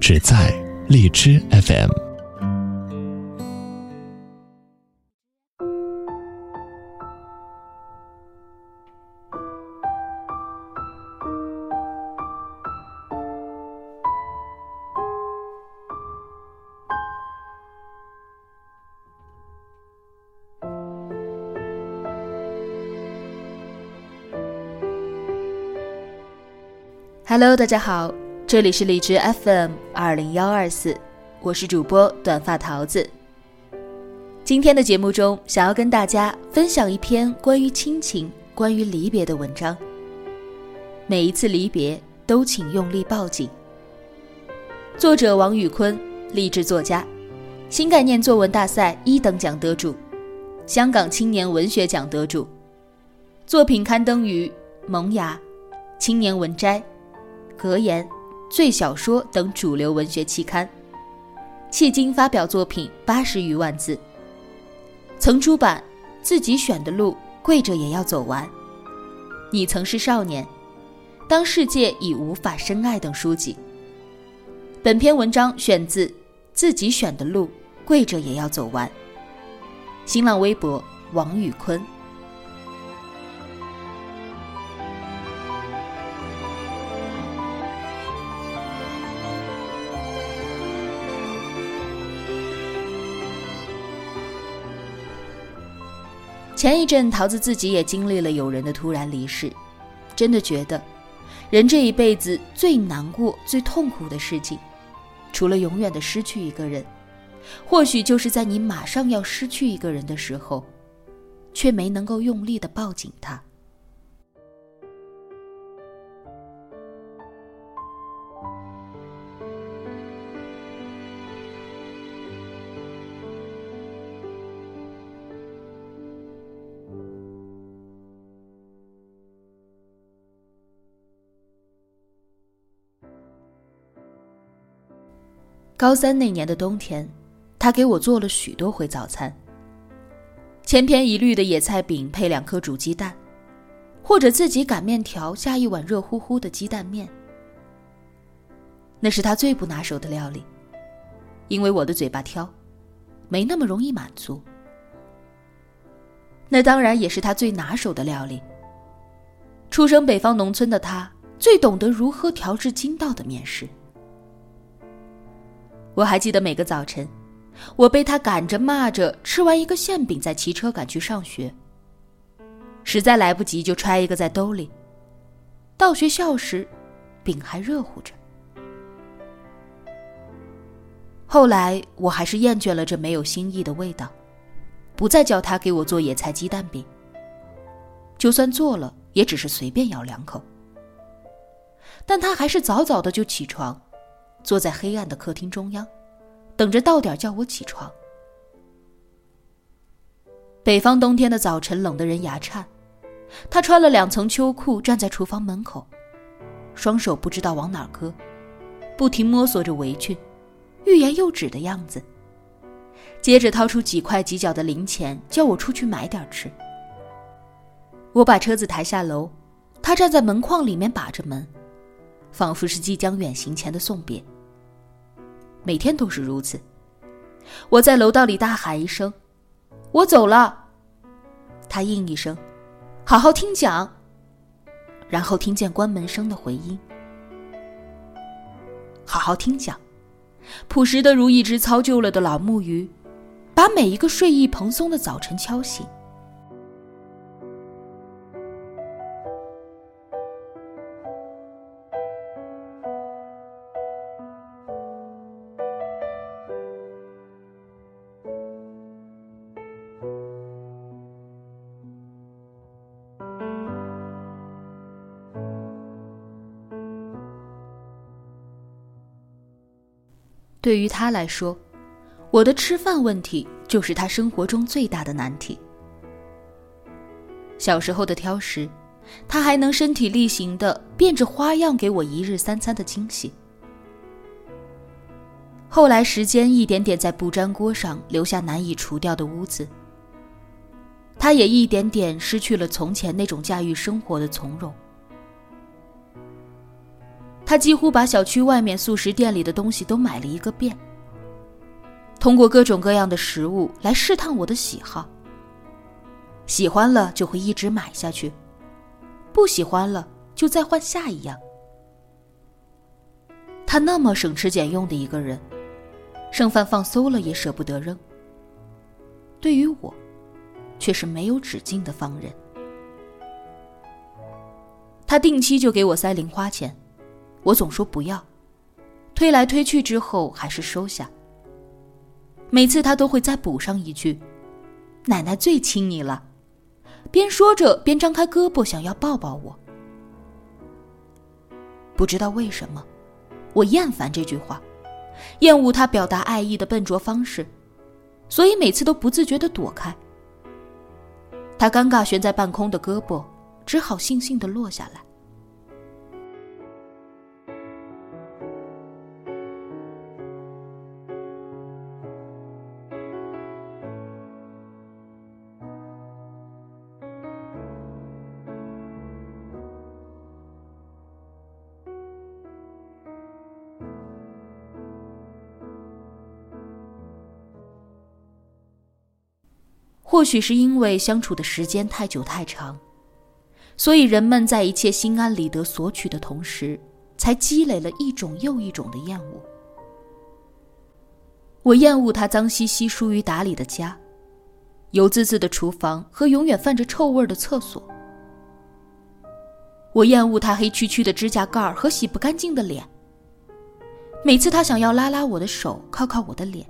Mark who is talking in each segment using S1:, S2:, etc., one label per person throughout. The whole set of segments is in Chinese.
S1: 只在荔枝 FM。
S2: Hello，大家好。这里是荔枝 FM 二零幺二四，我是主播短发桃子。今天的节目中，想要跟大家分享一篇关于亲情、关于离别的文章。每一次离别，都请用力抱紧。作者王宇坤，励志作家，新概念作文大赛一等奖得主，香港青年文学奖得主，作品刊登于《萌芽》《青年文摘》《格言》。最小说等主流文学期刊，迄今发表作品八十余万字。曾出版《自己选的路，跪着也要走完》，《你曾是少年》，《当世界已无法深爱》等书籍。本篇文章选自《自己选的路，跪着也要走完》。新浪微博王宇坤。前一阵，桃子自己也经历了友人的突然离世，真的觉得，人这一辈子最难过、最痛苦的事情，除了永远的失去一个人，或许就是在你马上要失去一个人的时候，却没能够用力的抱紧他。高三那年的冬天，他给我做了许多回早餐。千篇一律的野菜饼配两颗煮鸡蛋，或者自己擀面条下一碗热乎乎的鸡蛋面。那是他最不拿手的料理，因为我的嘴巴挑，没那么容易满足。那当然也是他最拿手的料理。出生北方农村的他，最懂得如何调制筋道的面食。我还记得每个早晨，我被他赶着骂着吃完一个馅饼，再骑车赶去上学。实在来不及，就揣一个在兜里。到学校时，饼还热乎着。后来，我还是厌倦了这没有新意的味道，不再叫他给我做野菜鸡蛋饼。就算做了，也只是随便咬两口。但他还是早早的就起床。坐在黑暗的客厅中央，等着到点叫我起床。北方冬天的早晨冷得人牙颤，他穿了两层秋裤站在厨房门口，双手不知道往哪搁，不停摸索着围裙，欲言又止的样子。接着掏出几块几角的零钱，叫我出去买点吃。我把车子抬下楼，他站在门框里面把着门，仿佛是即将远行前的送别。每天都是如此。我在楼道里大喊一声：“我走了。”他应一声：“好好听讲。”然后听见关门声的回音：“好好听讲。”朴实的如一只操旧了的老木鱼，把每一个睡意蓬松的早晨敲醒。对于他来说，我的吃饭问题就是他生活中最大的难题。小时候的挑食，他还能身体力行的变着花样给我一日三餐的惊喜。后来时间一点点在不粘锅上留下难以除掉的污渍，他也一点点失去了从前那种驾驭生活的从容。他几乎把小区外面素食店里的东西都买了一个遍，通过各种各样的食物来试探我的喜好。喜欢了就会一直买下去，不喜欢了就再换下一样。他那么省吃俭用的一个人，剩饭放馊了也舍不得扔。对于我，却是没有止境的放任。他定期就给我塞零花钱。我总说不要，推来推去之后还是收下。每次他都会再补上一句：“奶奶最亲你了。”边说着边张开胳膊想要抱抱我。不知道为什么，我厌烦这句话，厌恶他表达爱意的笨拙方式，所以每次都不自觉的躲开。他尴尬悬在半空的胳膊只好悻悻的落下来。或许是因为相处的时间太久太长，所以人们在一切心安理得索取的同时，才积累了一种又一种的厌恶。我厌恶他脏兮兮、疏于打理的家，油滋滋的厨房和永远泛着臭味的厕所。我厌恶他黑黢黢的指甲盖和洗不干净的脸。每次他想要拉拉我的手、靠靠我的脸，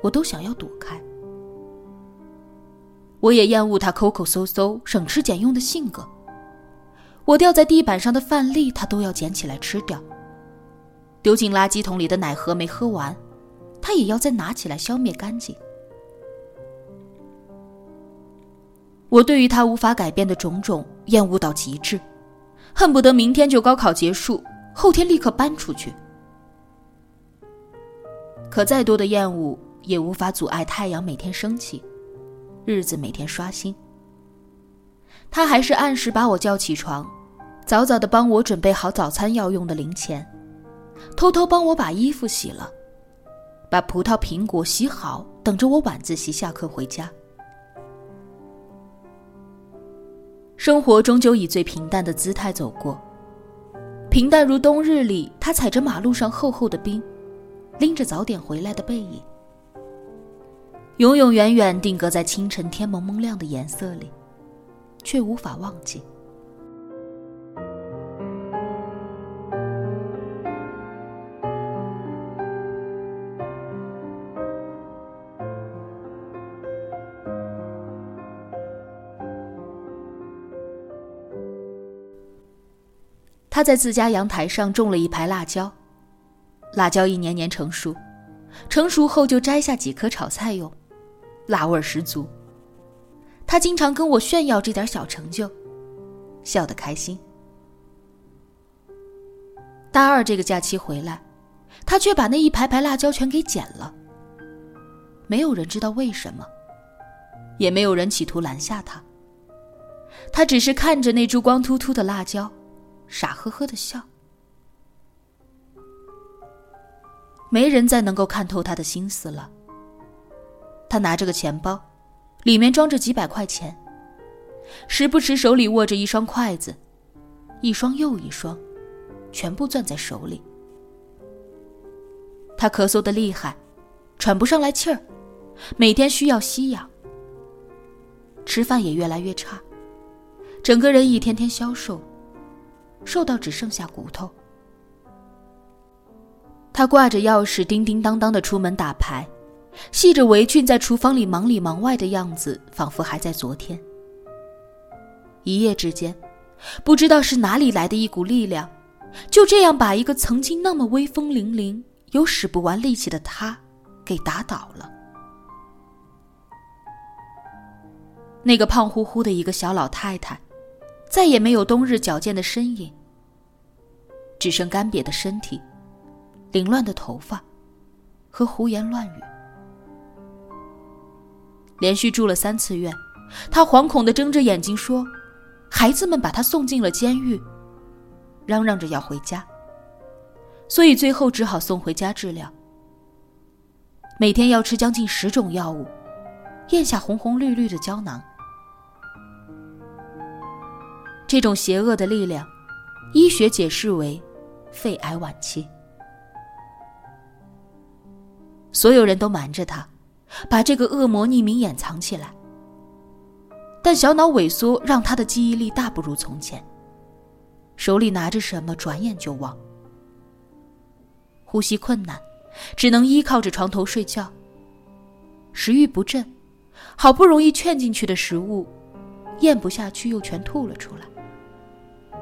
S2: 我都想要躲开。我也厌恶他抠抠搜搜、省吃俭用的性格。我掉在地板上的饭粒，他都要捡起来吃掉；丢进垃圾桶里的奶盒没喝完，他也要再拿起来消灭干净。我对于他无法改变的种种厌恶到极致，恨不得明天就高考结束，后天立刻搬出去。可再多的厌恶也无法阻碍太阳每天升起。日子每天刷新，他还是按时把我叫起床，早早的帮我准备好早餐要用的零钱，偷偷帮我把衣服洗了，把葡萄苹果洗好，等着我晚自习下课回家。生活终究以最平淡的姿态走过，平淡如冬日里他踩着马路上厚厚的冰，拎着早点回来的背影。永永远远定格在清晨天蒙蒙亮的颜色里，却无法忘记。他在自家阳台上种了一排辣椒，辣椒一年年成熟，成熟后就摘下几颗炒菜用。辣味十足。他经常跟我炫耀这点小成就，笑得开心。大二这个假期回来，他却把那一排排辣椒全给剪了。没有人知道为什么，也没有人企图拦下他。他只是看着那株光秃秃的辣椒，傻呵呵的笑。没人再能够看透他的心思了。他拿着个钱包，里面装着几百块钱，时不时手里握着一双筷子，一双又一双，全部攥在手里。他咳嗽的厉害，喘不上来气儿，每天需要吸氧，吃饭也越来越差，整个人一天天消瘦，瘦到只剩下骨头。他挂着钥匙，叮叮当当的出门打牌。系着围裙在厨房里忙里忙外的样子，仿佛还在昨天。一夜之间，不知道是哪里来的一股力量，就这样把一个曾经那么威风凛凛、有使不完力气的他给打倒了。那个胖乎乎的一个小老太太，再也没有冬日矫健的身影，只剩干瘪的身体、凌乱的头发和胡言乱语。连续住了三次院，他惶恐的睁着眼睛说：“孩子们把他送进了监狱。”嚷嚷着要回家，所以最后只好送回家治疗。每天要吃将近十种药物，咽下红红绿绿的胶囊。这种邪恶的力量，医学解释为肺癌晚期。所有人都瞒着他，把这个恶魔匿名掩藏起来。但小脑萎缩让他的记忆力大不如从前。手里拿着什么，转眼就忘。呼吸困难，只能依靠着床头睡觉。食欲不振，好不容易劝进去的食物，咽不下去又全吐了出来。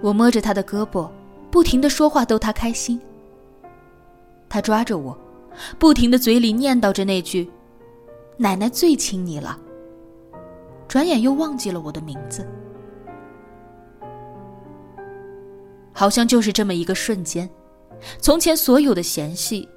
S2: 我摸着他的胳膊，不停的说话逗他开心。他抓着我，不停的嘴里念叨着那句：“奶奶最亲你了。”转眼又忘记了我的名字。好像就是这么一个瞬间，从前所有的嫌隙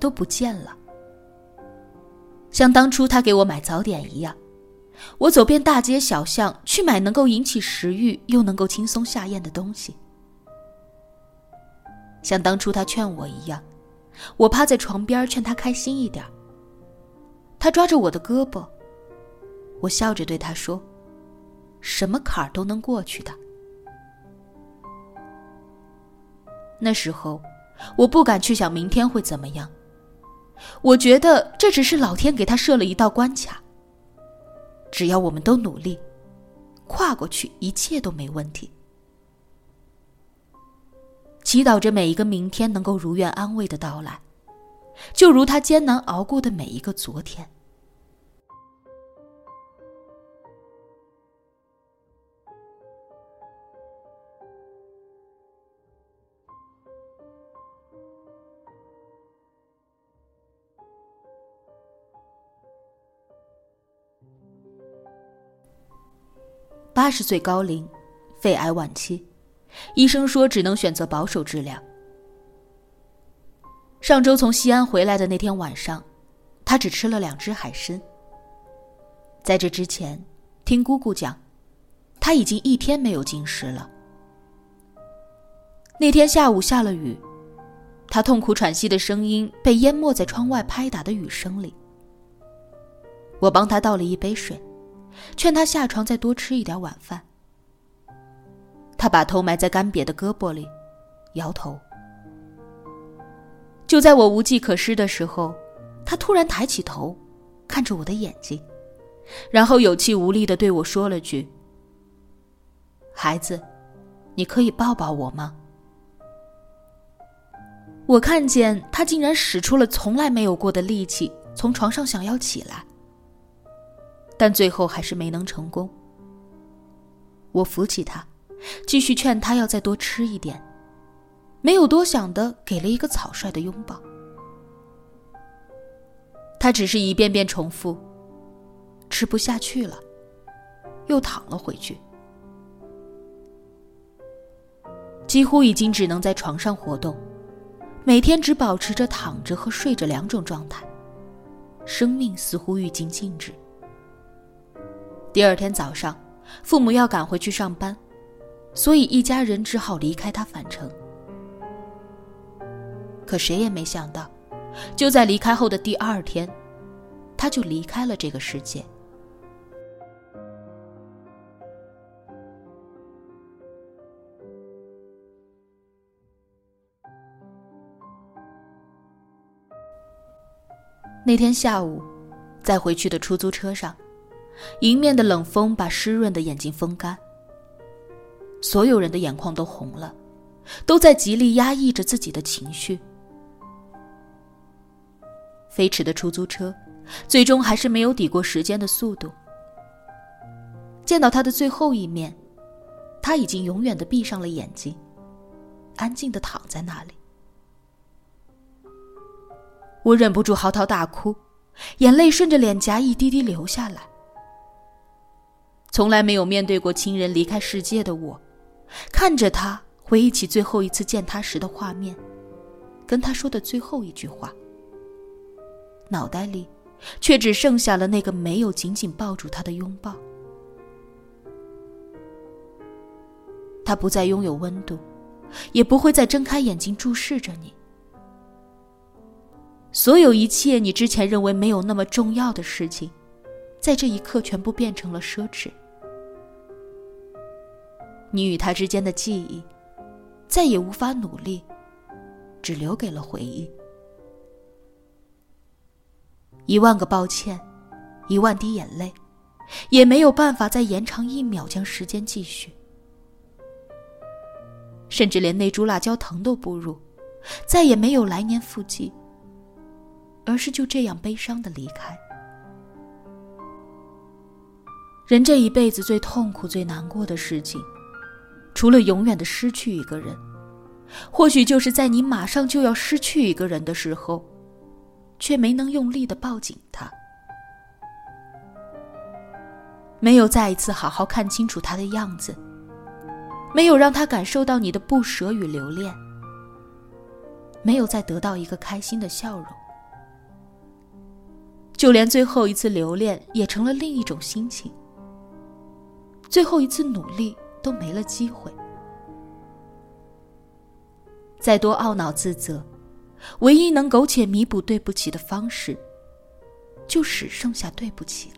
S2: 都不见了。像当初他给我买早点一样，我走遍大街小巷去买能够引起食欲又能够轻松下咽的东西。像当初他劝我一样，我趴在床边劝他开心一点。他抓着我的胳膊，我笑着对他说：“什么坎儿都能过去的。”那时候，我不敢去想明天会怎么样。我觉得这只是老天给他设了一道关卡。只要我们都努力，跨过去，一切都没问题。祈祷着每一个明天能够如愿安慰的到来，就如他艰难熬过的每一个昨天。八十岁高龄，肺癌晚期，医生说只能选择保守治疗。上周从西安回来的那天晚上，他只吃了两只海参。在这之前，听姑姑讲，他已经一天没有进食了。那天下午下了雨，他痛苦喘息的声音被淹没在窗外拍打的雨声里。我帮他倒了一杯水。劝他下床再多吃一点晚饭。他把头埋在干瘪的胳膊里，摇头。就在我无计可施的时候，他突然抬起头，看着我的眼睛，然后有气无力的对我说了句：“孩子，你可以抱抱我吗？”我看见他竟然使出了从来没有过的力气，从床上想要起来。但最后还是没能成功。我扶起他，继续劝他要再多吃一点，没有多想的给了一个草率的拥抱。他只是一遍遍重复，吃不下去了，又躺了回去，几乎已经只能在床上活动，每天只保持着躺着和睡着两种状态，生命似乎已经静止。第二天早上，父母要赶回去上班，所以一家人只好离开他返程。可谁也没想到，就在离开后的第二天，他就离开了这个世界。那天下午，在回去的出租车上。迎面的冷风把湿润的眼睛风干，所有人的眼眶都红了，都在极力压抑着自己的情绪。飞驰的出租车，最终还是没有抵过时间的速度。见到他的最后一面，他已经永远的闭上了眼睛，安静的躺在那里。我忍不住嚎啕大哭，眼泪顺着脸颊一滴滴流下来。从来没有面对过亲人离开世界的我，看着他，回忆起最后一次见他时的画面，跟他说的最后一句话，脑袋里却只剩下了那个没有紧紧抱住他的拥抱。他不再拥有温度，也不会再睁开眼睛注视着你。所有一切你之前认为没有那么重要的事情，在这一刻全部变成了奢侈。你与他之间的记忆，再也无法努力，只留给了回忆。一万个抱歉，一万滴眼泪，也没有办法再延长一秒将时间继续。甚至连那株辣椒藤都不如，再也没有来年复季，而是就这样悲伤的离开。人这一辈子最痛苦、最难过的事情，除了永远的失去一个人，或许就是在你马上就要失去一个人的时候，却没能用力的抱紧他，没有再一次好好看清楚他的样子。没有让他感受到你的不舍与留恋，没有再得到一个开心的笑容，就连最后一次留恋也成了另一种心情。最后一次努力都没了机会，再多懊恼自责，唯一能苟且弥补对不起的方式，就只剩下对不起了。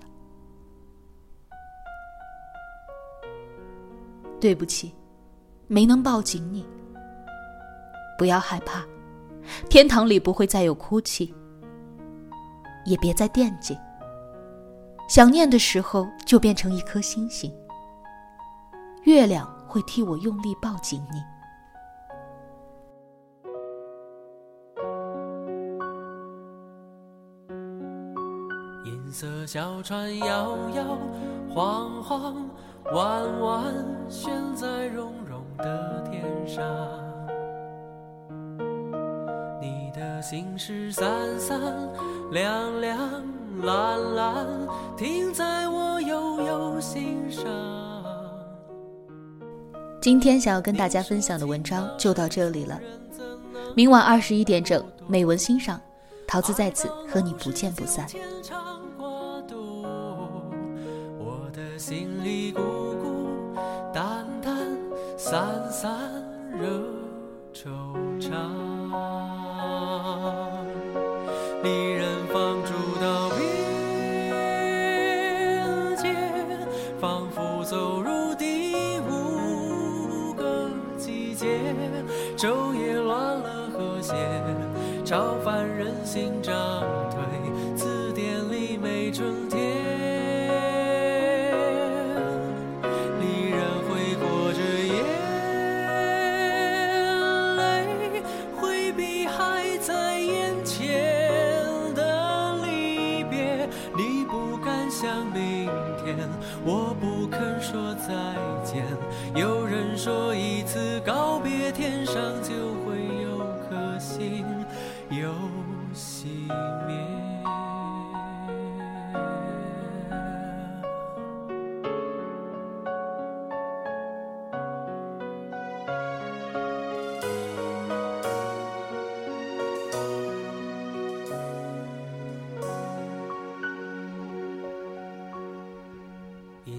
S2: 对不起。没能抱紧你，不要害怕，天堂里不会再有哭泣，也别再惦记。想念的时候就变成一颗星星，月亮会替我用力抱紧你。
S3: 银色小船摇摇晃晃，弯弯悬在绒绒。的天上，你的心事闪闪亮亮蓝蓝，停在我悠悠心上。
S2: 今天想要跟大家分享的文章就到这里了。明晚二十一点整，美文欣赏，桃子在此和你不见不散。
S3: 我的心里孤孤单单。散散惹惆怅，